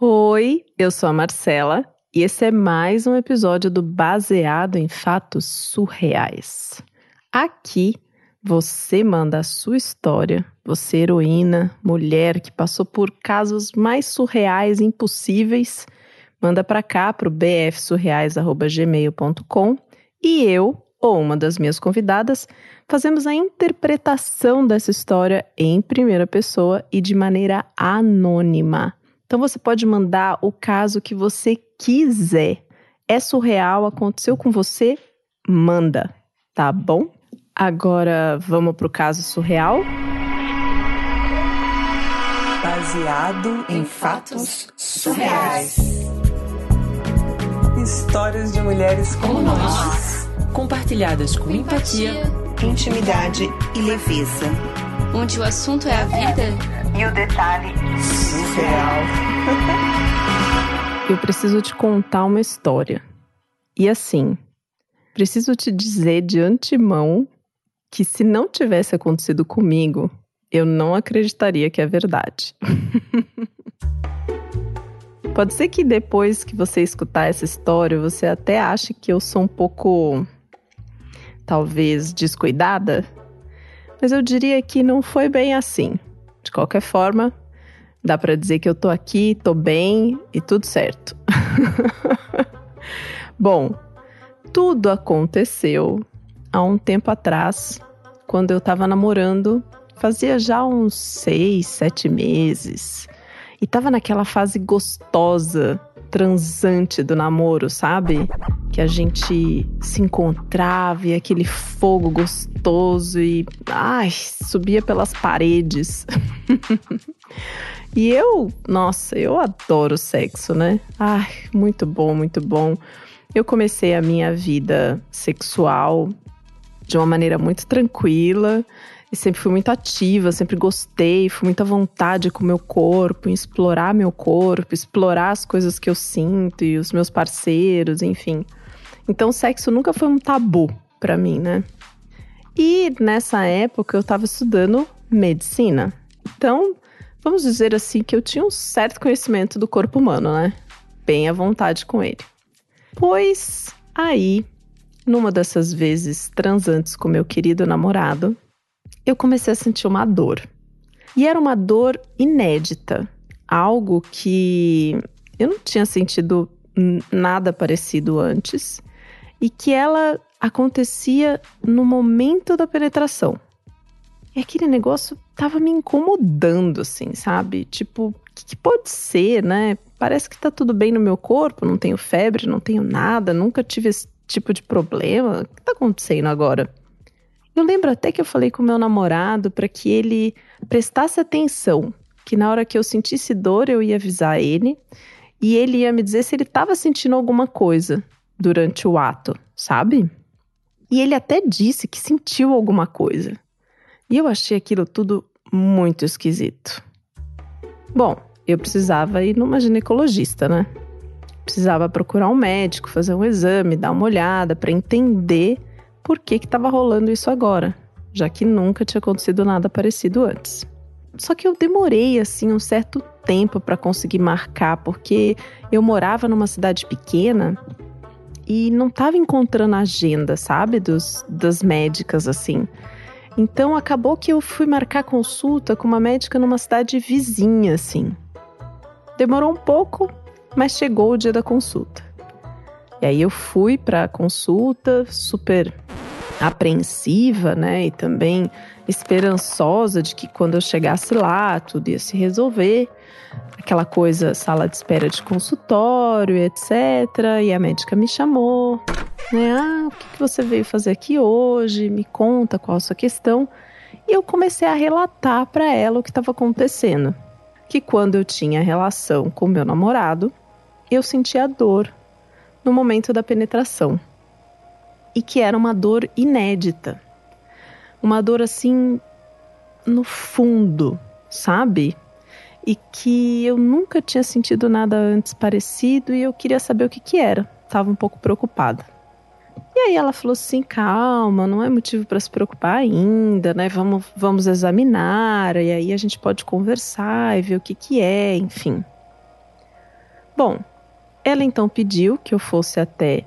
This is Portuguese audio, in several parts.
Oi, eu sou a Marcela e esse é mais um episódio do Baseado em Fatos Surreais. Aqui você manda a sua história, você heroína, mulher que passou por casos mais surreais impossíveis, manda para cá pro bfsurreais@gmail.com e eu ou uma das minhas convidadas fazemos a interpretação dessa história em primeira pessoa e de maneira anônima. Então você pode mandar o caso que você quiser. É surreal, aconteceu com você? Manda, tá bom? Agora vamos pro caso surreal? Baseado em fatos surreais. Histórias de mulheres como nós, compartilhadas com empatia, intimidade e leveza. onde o assunto é a vida E o detalhe surreal. Eu preciso te contar uma história. E assim, preciso te dizer de antemão que se não tivesse acontecido comigo, eu não acreditaria que é verdade. Pode ser que depois que você escutar essa história, você até ache que eu sou um pouco, talvez, descuidada. Mas eu diria que não foi bem assim. De qualquer forma, dá pra dizer que eu tô aqui, tô bem e tudo certo. Bom, tudo aconteceu há um tempo atrás, quando eu tava namorando, fazia já uns seis, sete meses. E tava naquela fase gostosa, transante do namoro, sabe? Que a gente se encontrava e aquele fogo gostoso e. Ai, subia pelas paredes. e eu, nossa, eu adoro sexo, né? Ai, muito bom, muito bom. Eu comecei a minha vida sexual de uma maneira muito tranquila e sempre fui muito ativa, sempre gostei, fui muito à vontade com o meu corpo, em explorar meu corpo, explorar as coisas que eu sinto e os meus parceiros, enfim. Então, sexo nunca foi um tabu pra mim, né? E nessa época eu tava estudando medicina. Então, vamos dizer assim que eu tinha um certo conhecimento do corpo humano, né? Bem à vontade com ele. Pois aí, numa dessas vezes transantes com meu querido namorado, eu comecei a sentir uma dor. E era uma dor inédita, algo que eu não tinha sentido nada parecido antes e que ela acontecia no momento da penetração. E aquele negócio tava me incomodando, assim, sabe? Tipo, o que, que pode ser, né? Parece que tá tudo bem no meu corpo, não tenho febre, não tenho nada, nunca tive esse tipo de problema. O que tá acontecendo agora? Eu lembro até que eu falei com meu namorado para que ele prestasse atenção, que na hora que eu sentisse dor eu ia avisar ele e ele ia me dizer se ele estava sentindo alguma coisa durante o ato, sabe? E ele até disse que sentiu alguma coisa. E eu achei aquilo tudo muito esquisito. Bom, eu precisava ir numa ginecologista, né? Precisava procurar um médico, fazer um exame, dar uma olhada para entender por que estava rolando isso agora, já que nunca tinha acontecido nada parecido antes. Só que eu demorei assim um certo tempo para conseguir marcar, porque eu morava numa cidade pequena e não estava encontrando a agenda, sabe, dos das médicas assim. Então acabou que eu fui marcar consulta com uma médica numa cidade vizinha assim. Demorou um pouco, mas chegou o dia da consulta. E aí eu fui para a consulta, super apreensiva, né? E também esperançosa de que quando eu chegasse lá, tudo ia se resolver. Aquela coisa, sala de espera de consultório, etc. E a médica me chamou, né? Ah, o que, você veio fazer aqui hoje? Me conta qual a sua questão. E eu comecei a relatar para ela o que estava acontecendo. Que quando eu tinha relação com meu namorado, eu sentia dor no momento da penetração. E que era uma dor inédita. Uma dor assim no fundo, sabe? E que eu nunca tinha sentido nada antes parecido e eu queria saber o que que era. Tava um pouco preocupada. E aí ela falou assim: calma, não é motivo para se preocupar ainda, né? Vamos, vamos examinar, e aí a gente pode conversar e ver o que, que é, enfim. Bom, ela então pediu que eu fosse até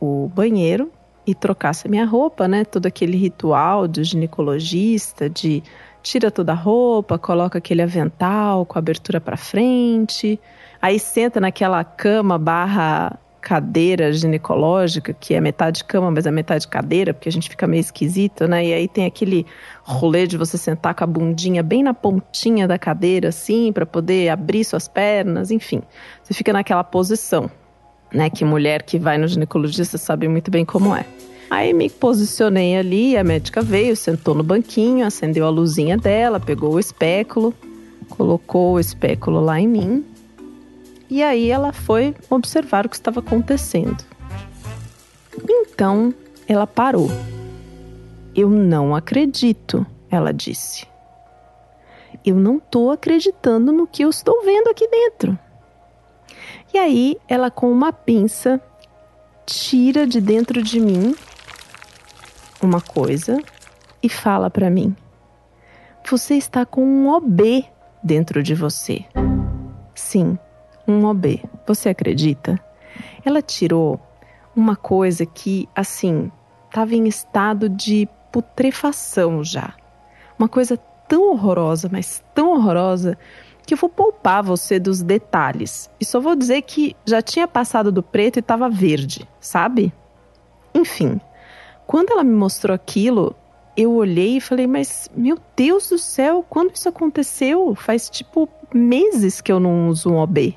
o banheiro e trocasse a minha roupa, né? Todo aquele ritual do ginecologista de tira toda a roupa, coloca aquele avental com a abertura para frente, aí senta naquela cama barra cadeira ginecológica, que é metade cama, mas é metade cadeira, porque a gente fica meio esquisito, né? E aí tem aquele rolê de você sentar com a bundinha bem na pontinha da cadeira, assim, para poder abrir suas pernas, enfim. Você fica naquela posição, né? Que mulher que vai no ginecologista sabe muito bem como é. Aí me posicionei ali, a médica veio, sentou no banquinho, acendeu a luzinha dela, pegou o espéculo, colocou o espéculo lá em mim. E aí ela foi observar o que estava acontecendo. Então ela parou. Eu não acredito, ela disse. Eu não estou acreditando no que eu estou vendo aqui dentro. E aí ela, com uma pinça, tira de dentro de mim uma coisa e fala para mim: Você está com um OB dentro de você. Sim, um OB. Você acredita? Ela tirou uma coisa que, assim, estava em estado de putrefação já. Uma coisa tão horrorosa, mas tão horrorosa, que vou poupar você dos detalhes. E só vou dizer que já tinha passado do preto e estava verde, sabe? Enfim, quando ela me mostrou aquilo, eu olhei e falei, mas meu Deus do céu, quando isso aconteceu? Faz tipo meses que eu não uso um OB.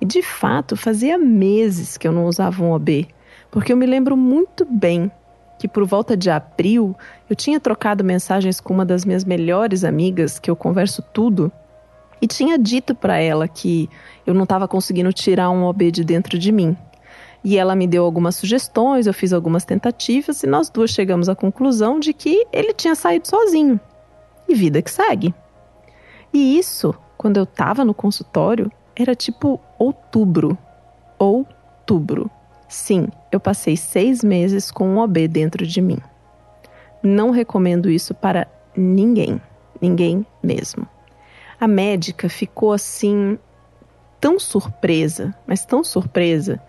E de fato, fazia meses que eu não usava um OB, porque eu me lembro muito bem que por volta de abril eu tinha trocado mensagens com uma das minhas melhores amigas, que eu converso tudo, e tinha dito para ela que eu não estava conseguindo tirar um OB de dentro de mim. E ela me deu algumas sugestões, eu fiz algumas tentativas e nós duas chegamos à conclusão de que ele tinha saído sozinho. E vida que segue. E isso, quando eu estava no consultório, era tipo outubro. Outubro. Sim, eu passei seis meses com um OB dentro de mim. Não recomendo isso para ninguém. Ninguém mesmo. A médica ficou assim, tão surpresa, mas tão surpresa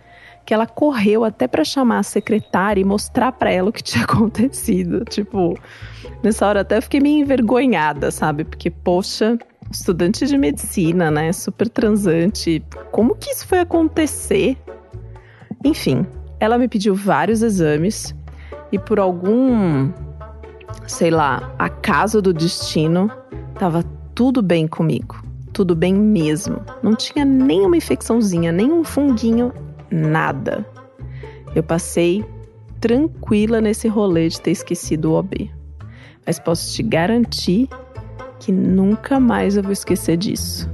que ela correu até para chamar a secretária e mostrar para ela o que tinha acontecido. Tipo, nessa hora até fiquei meio envergonhada, sabe? Porque, poxa, estudante de medicina, né? Super transante. Como que isso foi acontecer? Enfim, ela me pediu vários exames e por algum, sei lá, acaso do destino, tava tudo bem comigo. Tudo bem mesmo. Não tinha nenhuma infecçãozinha, nenhum funguinho, nada. Eu passei tranquila nesse rolê de ter esquecido o OB. Mas posso te garantir que nunca mais eu vou esquecer disso.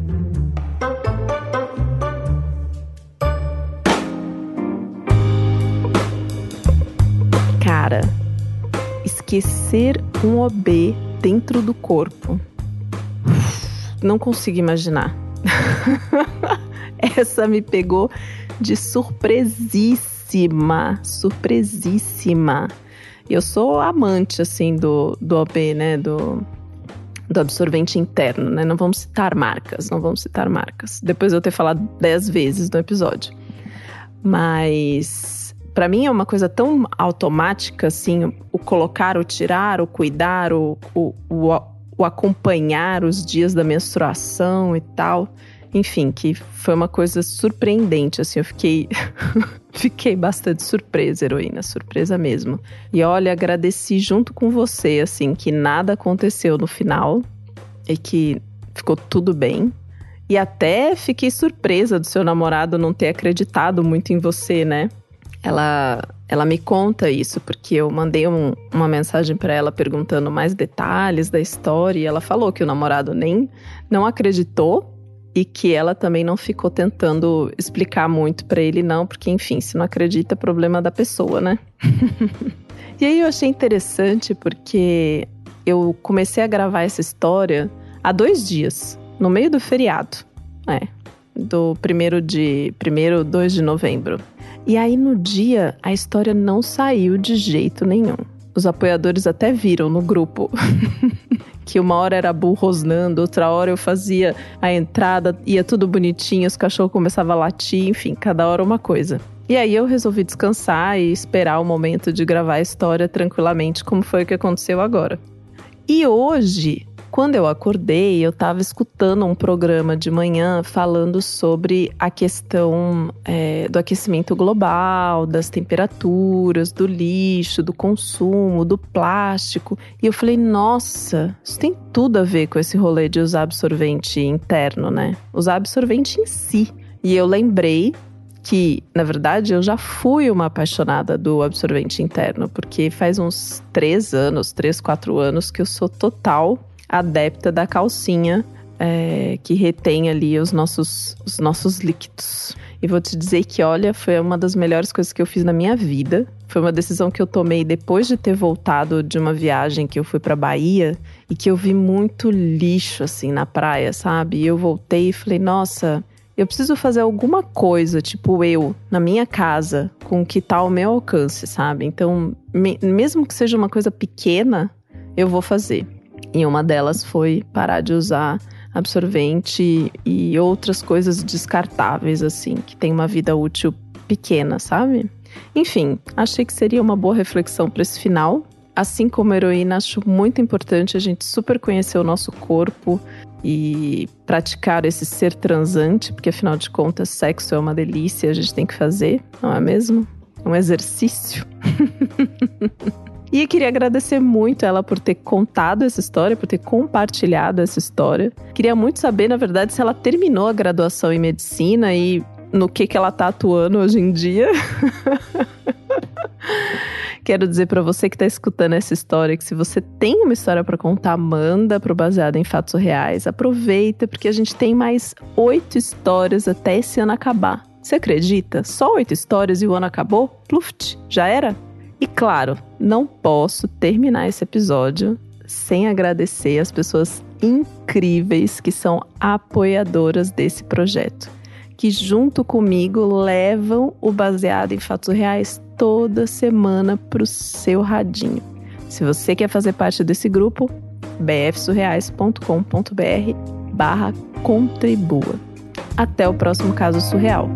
Cara, esquecer um OB dentro do corpo. Não consigo imaginar. Essa me pegou de surpresíssima, surpresíssima. Eu sou amante, assim, do, do OB, né, do, do absorvente interno, né? Não vamos citar marcas, não vamos citar marcas. Depois de eu ter falado dez vezes no episódio. Mas para mim é uma coisa tão automática, assim, o colocar, o tirar, o cuidar, o, o, o, o acompanhar os dias da menstruação e tal enfim, que foi uma coisa surpreendente, assim, eu fiquei fiquei bastante surpresa, heroína, surpresa mesmo. E olha, agradeci junto com você, assim, que nada aconteceu no final e que ficou tudo bem. E até fiquei surpresa do seu namorado não ter acreditado muito em você, né? Ela, ela me conta isso, porque eu mandei um, uma mensagem para ela perguntando mais detalhes da história e ela falou que o namorado nem não acreditou e que ela também não ficou tentando explicar muito para ele não, porque enfim, se não acredita é problema da pessoa, né? e aí eu achei interessante porque eu comecei a gravar essa história há dois dias, no meio do feriado, é, do primeiro de primeiro 2 de novembro. E aí no dia a história não saiu de jeito nenhum. Os apoiadores até viram no grupo que uma hora era burro rosnando, outra hora eu fazia a entrada, ia tudo bonitinho, os cachorros começavam a latir, enfim, cada hora uma coisa. E aí eu resolvi descansar e esperar o momento de gravar a história tranquilamente, como foi o que aconteceu agora. E hoje quando eu acordei, eu estava escutando um programa de manhã falando sobre a questão é, do aquecimento global, das temperaturas, do lixo, do consumo, do plástico. E eu falei, nossa, isso tem tudo a ver com esse rolê de usar absorvente interno, né? Usar absorvente em si. E eu lembrei que, na verdade, eu já fui uma apaixonada do absorvente interno, porque faz uns três anos, três, quatro anos que eu sou total adepta da calcinha é, que retém ali os nossos, os nossos líquidos. E vou te dizer que, olha, foi uma das melhores coisas que eu fiz na minha vida. Foi uma decisão que eu tomei depois de ter voltado de uma viagem que eu fui para Bahia e que eu vi muito lixo assim na praia, sabe? E eu voltei e falei: "Nossa, eu preciso fazer alguma coisa, tipo eu, na minha casa, com que tá ao meu alcance, sabe? Então, me, mesmo que seja uma coisa pequena, eu vou fazer. E uma delas foi parar de usar absorvente e outras coisas descartáveis, assim, que tem uma vida útil pequena, sabe? Enfim, achei que seria uma boa reflexão para esse final. Assim como heroína, acho muito importante a gente super conhecer o nosso corpo e praticar esse ser transante, porque afinal de contas, sexo é uma delícia, a gente tem que fazer, não é mesmo? Um exercício. E queria agradecer muito ela por ter contado essa história, por ter compartilhado essa história. Queria muito saber, na verdade, se ela terminou a graduação em medicina e no que, que ela tá atuando hoje em dia. Quero dizer para você que está escutando essa história que se você tem uma história para contar, manda pro baseado em fatos reais. Aproveita porque a gente tem mais oito histórias até esse ano acabar. Você acredita? Só oito histórias e o ano acabou? Pluft, já era? E claro, não posso terminar esse episódio sem agradecer as pessoas incríveis que são apoiadoras desse projeto, que junto comigo levam o baseado em fatos reais toda semana para o seu radinho. Se você quer fazer parte desse grupo, bfsurreais.com.br barra contribua. Até o próximo caso surreal.